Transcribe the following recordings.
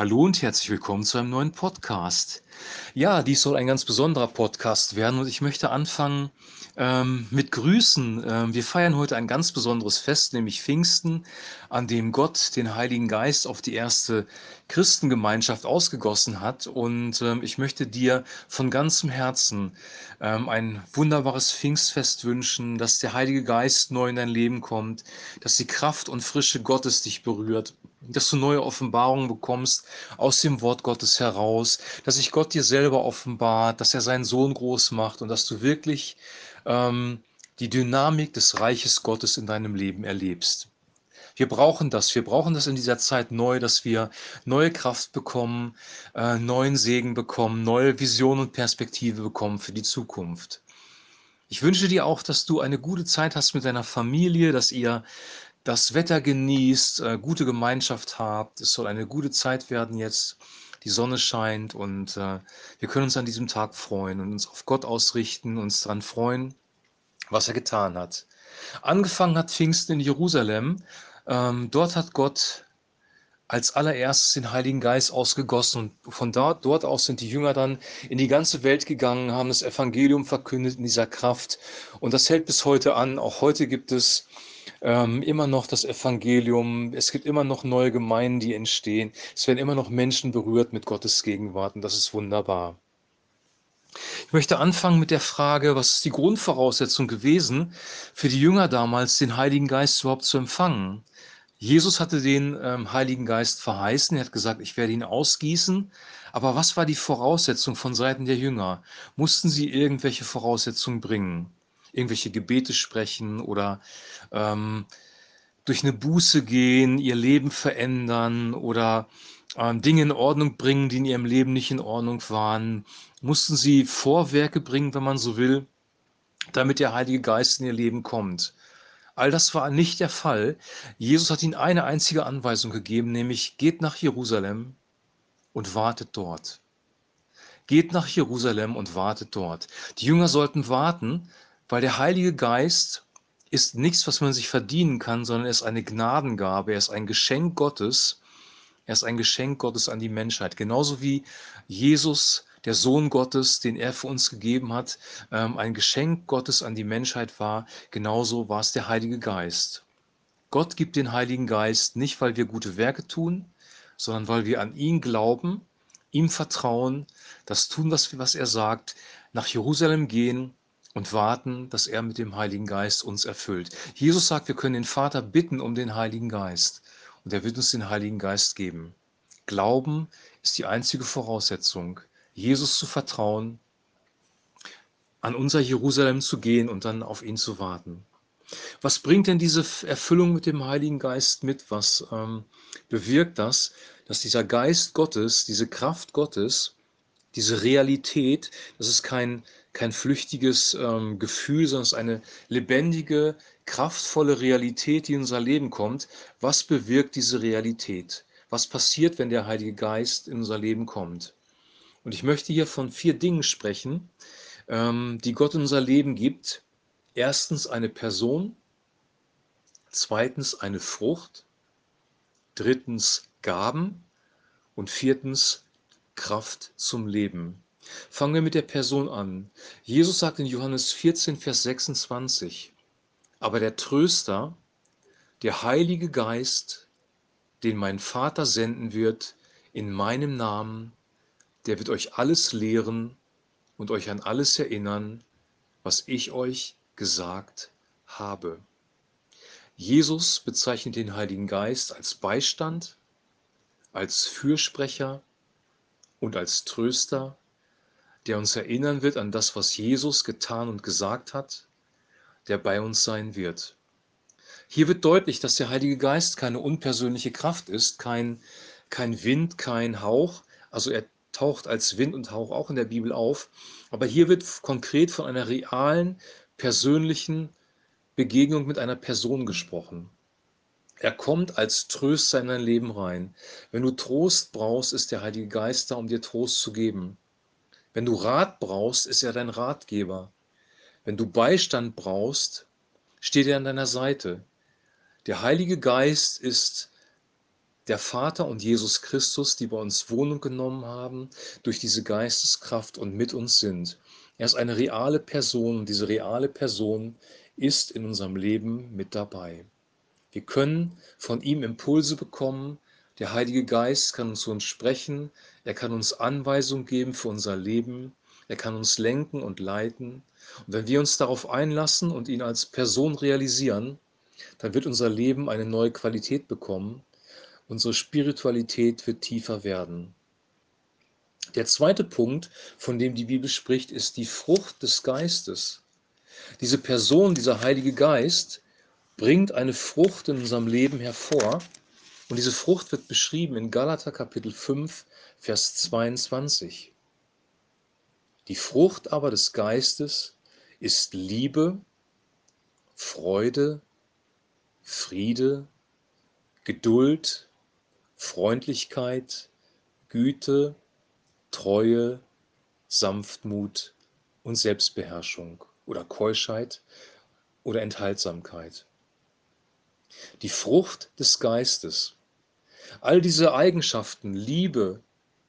Hallo und herzlich willkommen zu einem neuen Podcast. Ja, dies soll ein ganz besonderer Podcast werden und ich möchte anfangen ähm, mit Grüßen. Ähm, wir feiern heute ein ganz besonderes Fest, nämlich Pfingsten, an dem Gott den Heiligen Geist auf die erste Christengemeinschaft ausgegossen hat. Und ähm, ich möchte dir von ganzem Herzen ähm, ein wunderbares Pfingstfest wünschen, dass der Heilige Geist neu in dein Leben kommt, dass die Kraft und Frische Gottes dich berührt dass du neue Offenbarungen bekommst aus dem Wort Gottes heraus, dass sich Gott dir selber offenbart, dass er seinen Sohn groß macht und dass du wirklich ähm, die Dynamik des Reiches Gottes in deinem Leben erlebst. Wir brauchen das. Wir brauchen das in dieser Zeit neu, dass wir neue Kraft bekommen, äh, neuen Segen bekommen, neue Vision und Perspektive bekommen für die Zukunft. Ich wünsche dir auch, dass du eine gute Zeit hast mit deiner Familie, dass ihr das Wetter genießt, äh, gute Gemeinschaft habt. Es soll eine gute Zeit werden jetzt. Die Sonne scheint und äh, wir können uns an diesem Tag freuen und uns auf Gott ausrichten, uns daran freuen, was er getan hat. Angefangen hat Pfingsten in Jerusalem. Ähm, dort hat Gott als allererstes den Heiligen Geist ausgegossen und von dort, dort aus sind die Jünger dann in die ganze Welt gegangen, haben das Evangelium verkündet in dieser Kraft und das hält bis heute an. Auch heute gibt es ähm, immer noch das Evangelium, es gibt immer noch neue Gemeinden, die entstehen, es werden immer noch Menschen berührt mit Gottes Gegenwart und das ist wunderbar. Ich möchte anfangen mit der Frage, was ist die Grundvoraussetzung gewesen für die Jünger damals, den Heiligen Geist überhaupt zu empfangen? Jesus hatte den ähm, Heiligen Geist verheißen, er hat gesagt, ich werde ihn ausgießen. Aber was war die Voraussetzung von Seiten der Jünger? Mussten sie irgendwelche Voraussetzungen bringen? Irgendwelche Gebete sprechen oder ähm, durch eine Buße gehen, ihr Leben verändern oder ähm, Dinge in Ordnung bringen, die in ihrem Leben nicht in Ordnung waren. Mussten sie Vorwerke bringen, wenn man so will, damit der Heilige Geist in ihr Leben kommt. All das war nicht der Fall. Jesus hat ihnen eine einzige Anweisung gegeben, nämlich geht nach Jerusalem und wartet dort. Geht nach Jerusalem und wartet dort. Die Jünger sollten warten, weil der Heilige Geist ist nichts, was man sich verdienen kann, sondern er ist eine Gnadengabe, er ist ein Geschenk Gottes. Er ist ein Geschenk Gottes an die Menschheit. Genauso wie Jesus, der Sohn Gottes, den er für uns gegeben hat, ähm, ein Geschenk Gottes an die Menschheit war, genauso war es der Heilige Geist. Gott gibt den Heiligen Geist nicht, weil wir gute Werke tun, sondern weil wir an ihn glauben, ihm vertrauen, das tun, was, was er sagt, nach Jerusalem gehen und warten, dass er mit dem Heiligen Geist uns erfüllt. Jesus sagt, wir können den Vater bitten um den Heiligen Geist und er wird uns den Heiligen Geist geben. Glauben ist die einzige Voraussetzung, Jesus zu vertrauen, an unser Jerusalem zu gehen und dann auf ihn zu warten. Was bringt denn diese Erfüllung mit dem Heiligen Geist mit? Was ähm, bewirkt das, dass dieser Geist Gottes, diese Kraft Gottes, diese Realität, das ist kein, kein flüchtiges ähm, Gefühl, sondern es ist eine lebendige, kraftvolle Realität, die in unser Leben kommt. Was bewirkt diese Realität? Was passiert, wenn der Heilige Geist in unser Leben kommt? Und ich möchte hier von vier Dingen sprechen, ähm, die Gott in unser Leben gibt. Erstens eine Person, zweitens eine Frucht, drittens Gaben und viertens Kraft zum Leben. Fangen wir mit der Person an. Jesus sagt in Johannes 14, Vers 26, aber der Tröster, der Heilige Geist, den mein Vater senden wird in meinem Namen, der wird euch alles lehren und euch an alles erinnern, was ich euch gesagt habe. Jesus bezeichnet den Heiligen Geist als Beistand, als Fürsprecher und als Tröster der uns erinnern wird an das, was Jesus getan und gesagt hat, der bei uns sein wird. Hier wird deutlich, dass der Heilige Geist keine unpersönliche Kraft ist, kein, kein Wind, kein Hauch. Also er taucht als Wind und Hauch auch in der Bibel auf. Aber hier wird konkret von einer realen, persönlichen Begegnung mit einer Person gesprochen. Er kommt als Tröster in dein Leben rein. Wenn du Trost brauchst, ist der Heilige Geist da, um dir Trost zu geben. Wenn du Rat brauchst, ist er dein Ratgeber. Wenn du Beistand brauchst, steht er an deiner Seite. Der Heilige Geist ist der Vater und Jesus Christus, die bei uns Wohnung genommen haben, durch diese Geisteskraft und mit uns sind. Er ist eine reale Person und diese reale Person ist in unserem Leben mit dabei. Wir können von ihm Impulse bekommen. Der Heilige Geist kann uns zu uns sprechen. Er kann uns Anweisungen geben für unser Leben. Er kann uns lenken und leiten. Und wenn wir uns darauf einlassen und ihn als Person realisieren, dann wird unser Leben eine neue Qualität bekommen Unsere Spiritualität wird tiefer werden. Der zweite Punkt, von dem die Bibel spricht, ist die Frucht des Geistes. Diese Person, dieser Heilige Geist, bringt eine Frucht in unserem Leben hervor. Und diese Frucht wird beschrieben in Galater Kapitel 5, Vers 22. Die Frucht aber des Geistes ist Liebe, Freude, Friede, Geduld, Freundlichkeit, Güte, Treue, Sanftmut und Selbstbeherrschung oder Keuschheit oder Enthaltsamkeit. Die Frucht des Geistes. All diese Eigenschaften, Liebe,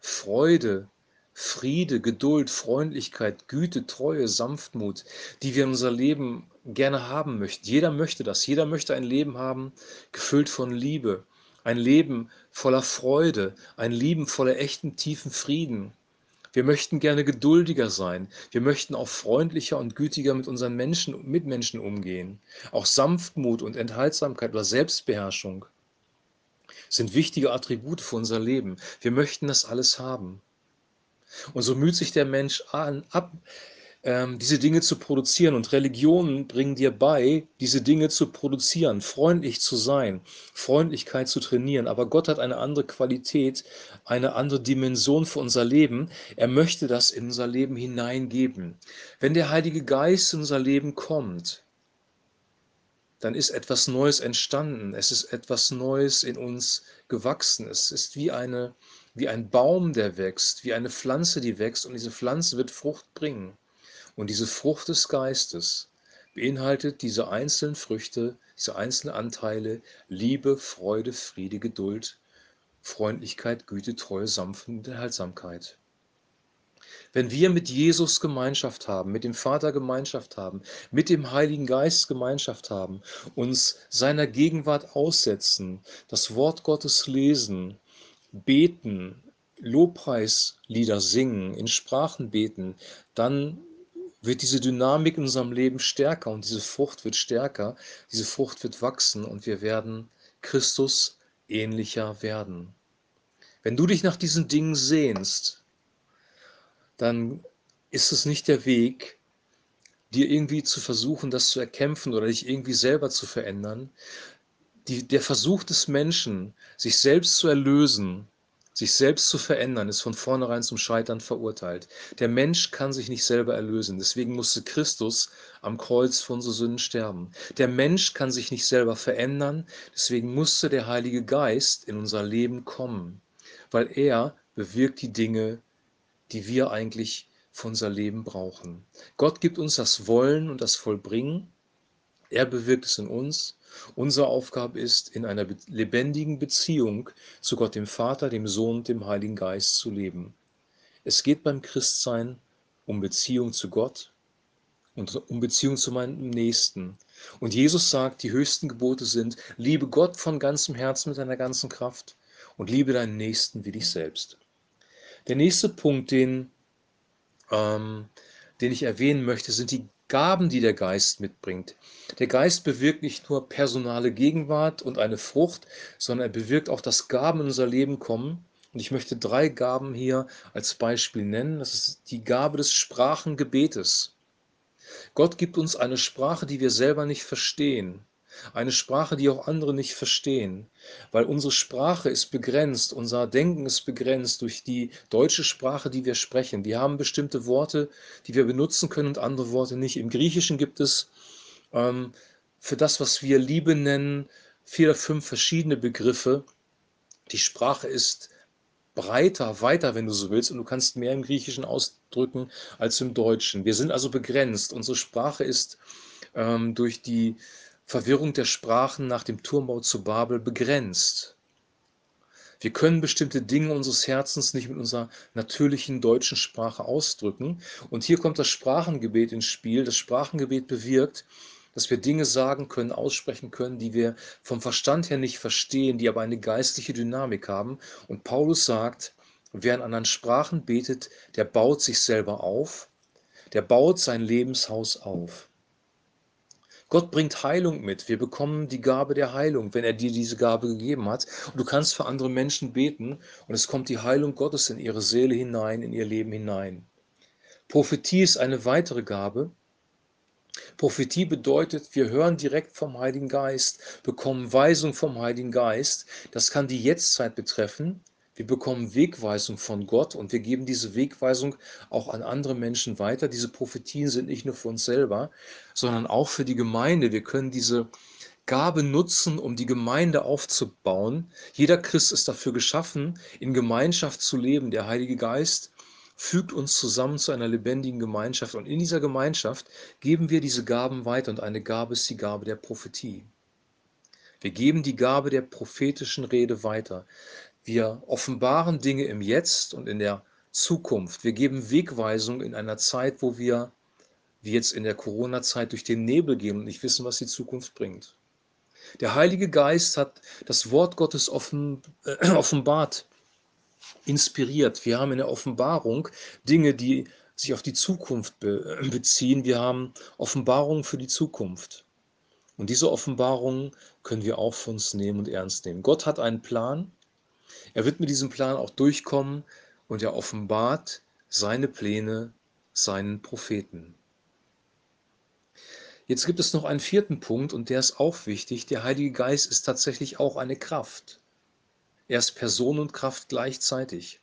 Freude, Friede, Geduld, Freundlichkeit, Güte, Treue, Sanftmut, die wir in unser Leben gerne haben möchten. Jeder möchte das. Jeder möchte ein Leben haben, gefüllt von Liebe, ein Leben voller Freude, ein Leben voller echten tiefen Frieden. Wir möchten gerne geduldiger sein. Wir möchten auch freundlicher und gütiger mit unseren Menschen und Mitmenschen umgehen. Auch Sanftmut und Enthaltsamkeit oder Selbstbeherrschung sind wichtige Attribute für unser Leben. Wir möchten das alles haben. Und so müht sich der Mensch an, ab, ähm, diese Dinge zu produzieren. Und Religionen bringen dir bei, diese Dinge zu produzieren, freundlich zu sein, Freundlichkeit zu trainieren. Aber Gott hat eine andere Qualität, eine andere Dimension für unser Leben. Er möchte das in unser Leben hineingeben. Wenn der Heilige Geist in unser Leben kommt, dann ist etwas Neues entstanden. Es ist etwas Neues in uns gewachsen. Es ist wie eine wie ein Baum, der wächst, wie eine Pflanze, die wächst und diese Pflanze wird Frucht bringen. Und diese Frucht des Geistes beinhaltet diese einzelnen Früchte, diese einzelnen Anteile, Liebe, Freude, Friede, Geduld, Freundlichkeit, Güte, Treue, Sanftmut und Enthaltsamkeit. Wenn wir mit Jesus Gemeinschaft haben, mit dem Vater Gemeinschaft haben, mit dem Heiligen Geist Gemeinschaft haben, uns seiner Gegenwart aussetzen, das Wort Gottes lesen, beten, Lobpreislieder singen, in Sprachen beten, dann wird diese Dynamik in unserem Leben stärker und diese Frucht wird stärker, diese Frucht wird wachsen und wir werden Christus ähnlicher werden. Wenn du dich nach diesen Dingen sehnst, dann ist es nicht der Weg, dir irgendwie zu versuchen, das zu erkämpfen oder dich irgendwie selber zu verändern. Die, der Versuch des Menschen, sich selbst zu erlösen, sich selbst zu verändern, ist von vornherein zum Scheitern verurteilt. Der Mensch kann sich nicht selber erlösen. Deswegen musste Christus am Kreuz für unsere Sünden sterben. Der Mensch kann sich nicht selber verändern. Deswegen musste der Heilige Geist in unser Leben kommen, weil er bewirkt die Dinge, die wir eigentlich für unser Leben brauchen. Gott gibt uns das Wollen und das Vollbringen. Er bewirkt es in uns Unsere Aufgabe ist, in einer lebendigen Beziehung zu Gott dem Vater, dem Sohn und dem Heiligen Geist zu leben. Es geht beim Christsein um Beziehung zu Gott und um Beziehung zu meinem Nächsten. Und Jesus sagt, die höchsten Gebote sind, liebe Gott von ganzem Herzen mit deiner ganzen Kraft und liebe deinen Nächsten wie dich selbst. Der nächste Punkt, den, ähm, den ich erwähnen möchte, sind die Gaben, die der Geist mitbringt. Der Geist bewirkt nicht nur personale Gegenwart und eine Frucht, sondern er bewirkt auch, dass Gaben in unser Leben kommen. Und ich möchte drei Gaben hier als Beispiel nennen. Das ist die Gabe des Sprachengebetes. Gott gibt uns eine Sprache, die wir selber nicht verstehen. Eine Sprache, die auch andere nicht verstehen, weil unsere Sprache ist begrenzt, unser Denken ist begrenzt durch die deutsche Sprache, die wir sprechen. Wir haben bestimmte Worte, die wir benutzen können und andere Worte nicht. Im Griechischen gibt es ähm, für das, was wir Liebe nennen, vier oder fünf verschiedene Begriffe. Die Sprache ist breiter, weiter, wenn du so willst, und du kannst mehr im Griechischen ausdrücken als im Deutschen. Wir sind also begrenzt. Unsere Sprache ist ähm, durch die Verwirrung der Sprachen nach dem Turmbau zu Babel begrenzt. Wir können bestimmte Dinge unseres Herzens nicht mit unserer natürlichen deutschen Sprache ausdrücken. Und hier kommt das Sprachengebet ins Spiel. Das Sprachengebet bewirkt, dass wir Dinge sagen können, aussprechen können, die wir vom Verstand her nicht verstehen, die aber eine geistliche Dynamik haben. Und Paulus sagt, wer in anderen Sprachen betet, der baut sich selber auf, der baut sein Lebenshaus auf. Gott bringt Heilung mit. Wir bekommen die Gabe der Heilung, wenn er dir diese Gabe gegeben hat. Und du kannst für andere Menschen beten und es kommt die Heilung Gottes in ihre Seele hinein, in ihr Leben hinein. Prophetie ist eine weitere Gabe. Prophetie bedeutet, wir hören direkt vom Heiligen Geist, bekommen Weisung vom Heiligen Geist. Das kann die Jetztzeit betreffen. Wir bekommen Wegweisung von Gott und wir geben diese Wegweisung auch an andere Menschen weiter. Diese Prophetien sind nicht nur für uns selber, sondern auch für die Gemeinde. Wir können diese Gabe nutzen, um die Gemeinde aufzubauen. Jeder Christ ist dafür geschaffen, in Gemeinschaft zu leben. Der Heilige Geist fügt uns zusammen zu einer lebendigen Gemeinschaft und in dieser Gemeinschaft geben wir diese Gaben weiter und eine Gabe ist die Gabe der Prophetie. Wir geben die Gabe der prophetischen Rede weiter. Wir offenbaren Dinge im Jetzt und in der Zukunft. Wir geben Wegweisung in einer Zeit, wo wir, wie jetzt in der Corona-Zeit, durch den Nebel gehen und nicht wissen, was die Zukunft bringt. Der Heilige Geist hat das Wort Gottes offen, äh, offenbart, inspiriert. Wir haben in der Offenbarung Dinge, die sich auf die Zukunft be äh, beziehen. Wir haben Offenbarungen für die Zukunft. Und diese Offenbarungen können wir auch für uns nehmen und ernst nehmen. Gott hat einen Plan er wird mit diesem Plan auch durchkommen und er offenbart seine Pläne seinen Propheten. Jetzt gibt es noch einen vierten Punkt und der ist auch wichtig. Der Heilige Geist ist tatsächlich auch eine Kraft. Er ist Person und Kraft gleichzeitig.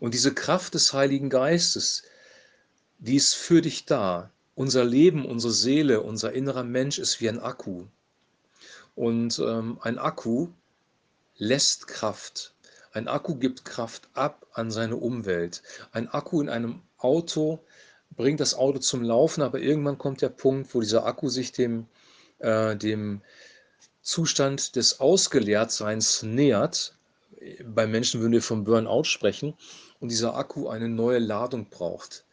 Und diese Kraft des Heiligen Geistes, die ist für dich da. Unser Leben, unsere Seele, unser innerer Mensch ist wie ein Akku. Und ähm, ein Akku lässt Kraft. Ein Akku gibt Kraft ab an seine Umwelt. Ein Akku in einem Auto bringt das Auto zum Laufen, aber irgendwann kommt der Punkt, wo dieser Akku sich dem, äh, dem Zustand des Ausgeleertseins nähert. Bei Menschen würden wir vom Burnout sprechen und dieser Akku eine neue Ladung braucht,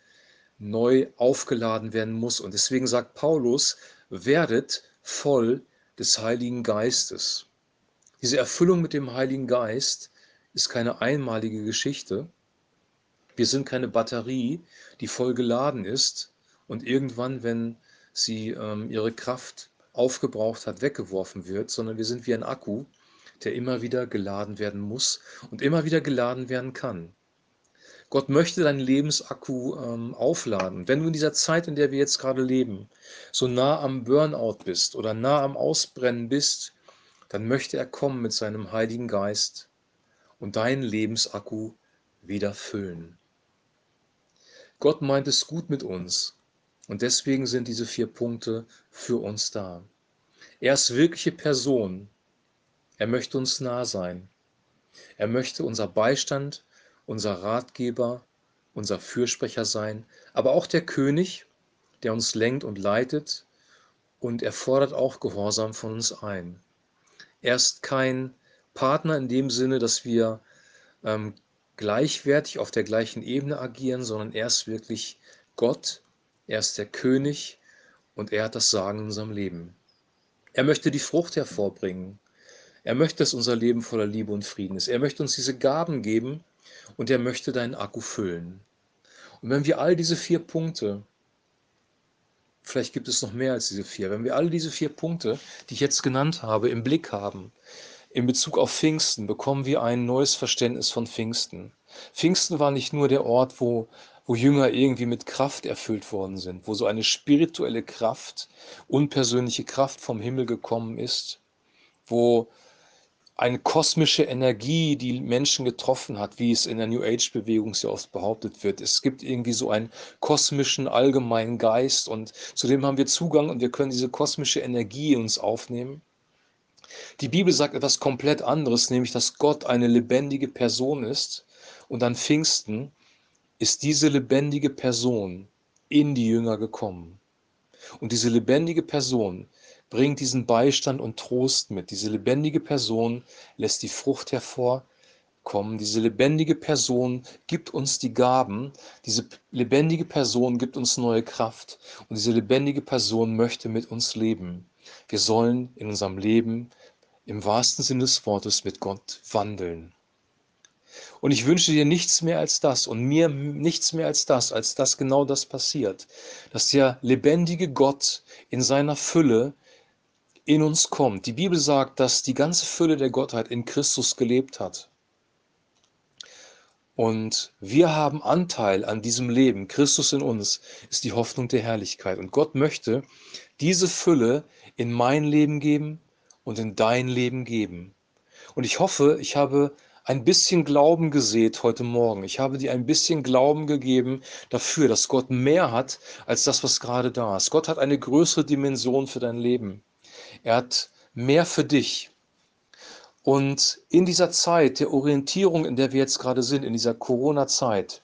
neu aufgeladen werden muss. Und deswegen sagt Paulus, werdet voll des Heiligen Geistes. Diese Erfüllung mit dem Heiligen Geist ist keine einmalige Geschichte. Wir sind keine Batterie, die voll geladen ist und irgendwann, wenn sie ähm, ihre Kraft aufgebraucht hat, weggeworfen wird, sondern wir sind wie ein Akku, der immer wieder geladen werden muss und immer wieder geladen werden kann. Gott möchte deinen Lebensakku ähm, aufladen. Wenn du in dieser Zeit, in der wir jetzt gerade leben, so nah am Burnout bist oder nah am Ausbrennen bist, dann möchte er kommen mit seinem Heiligen Geist und deinen Lebensakku wieder füllen. Gott meint es gut mit uns und deswegen sind diese vier Punkte für uns da. Er ist wirkliche Person. Er möchte uns nah sein. Er möchte unser Beistand, unser Ratgeber, unser Fürsprecher sein, aber auch der König, der uns lenkt und leitet und er fordert auch Gehorsam von uns ein. Er ist kein Partner in dem Sinne, dass wir ähm, gleichwertig auf der gleichen Ebene agieren, sondern er ist wirklich Gott, er ist der König und er hat das Sagen in unserem Leben. Er möchte die Frucht hervorbringen. Er möchte, dass unser Leben voller Liebe und Frieden ist. Er möchte uns diese Gaben geben und er möchte deinen Akku füllen. Und wenn wir all diese vier Punkte vielleicht gibt es noch mehr als diese vier. Wenn wir alle diese vier Punkte, die ich jetzt genannt habe, im Blick haben, in Bezug auf Pfingsten, bekommen wir ein neues Verständnis von Pfingsten. Pfingsten war nicht nur der Ort, wo, wo Jünger irgendwie mit Kraft erfüllt worden sind, wo so eine spirituelle Kraft, unpersönliche Kraft vom Himmel gekommen ist, wo eine kosmische Energie, die Menschen getroffen hat, wie es in der New Age-Bewegung sehr oft behauptet wird. Es gibt irgendwie so einen kosmischen allgemeinen Geist und zu dem haben wir Zugang und wir können diese kosmische Energie in uns aufnehmen. Die Bibel sagt etwas komplett anderes, nämlich dass Gott eine lebendige Person ist und an Pfingsten ist diese lebendige Person in die Jünger gekommen. Und diese lebendige Person bringt diesen Beistand und Trost mit. Diese lebendige Person lässt die Frucht hervor, kommen. Diese lebendige Person gibt uns die Gaben. Diese lebendige Person gibt uns neue Kraft. Und diese lebendige Person möchte mit uns leben. Wir sollen in unserem Leben im wahrsten Sinne des Wortes mit Gott wandeln. Und ich wünsche dir nichts mehr als das und mir nichts mehr als das, als dass genau das passiert, dass der lebendige Gott in seiner Fülle in uns kommt. Die Bibel sagt, dass die ganze Fülle der Gottheit in Christus gelebt hat. Und wir haben Anteil an diesem Leben. Christus in uns ist die Hoffnung der Herrlichkeit. Und Gott möchte diese Fülle in mein Leben geben und in dein Leben geben. Und ich hoffe, ich habe ein bisschen Glauben gesät heute Morgen. Ich habe dir ein bisschen Glauben gegeben dafür, dass Gott mehr hat als das, was gerade da ist. Gott hat eine größere Dimension für dein Leben. Er hat mehr für dich. Und in dieser Zeit der Orientierung, in der wir jetzt gerade sind, in dieser Corona-Zeit,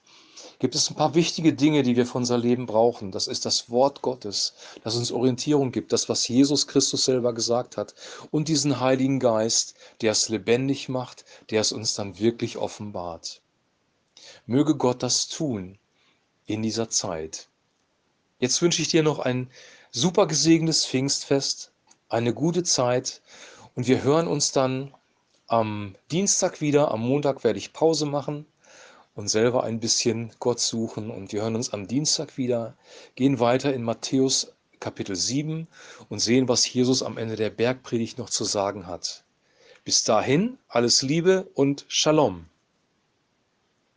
gibt es ein paar wichtige Dinge, die wir für unser Leben brauchen. Das ist das Wort Gottes, das uns Orientierung gibt, das, was Jesus Christus selber gesagt hat. Und diesen Heiligen Geist, der es lebendig macht, der es uns dann wirklich offenbart. Möge Gott das tun in dieser Zeit. Jetzt wünsche ich dir noch ein super gesegnetes Pfingstfest, eine gute Zeit und wir hören uns dann am Dienstag wieder. Am Montag werde ich Pause machen und selber ein bisschen Gott suchen. Und wir hören uns am Dienstag wieder, gehen weiter in Matthäus Kapitel 7 und sehen, was Jesus am Ende der Bergpredigt noch zu sagen hat. Bis dahin, alles Liebe und Shalom.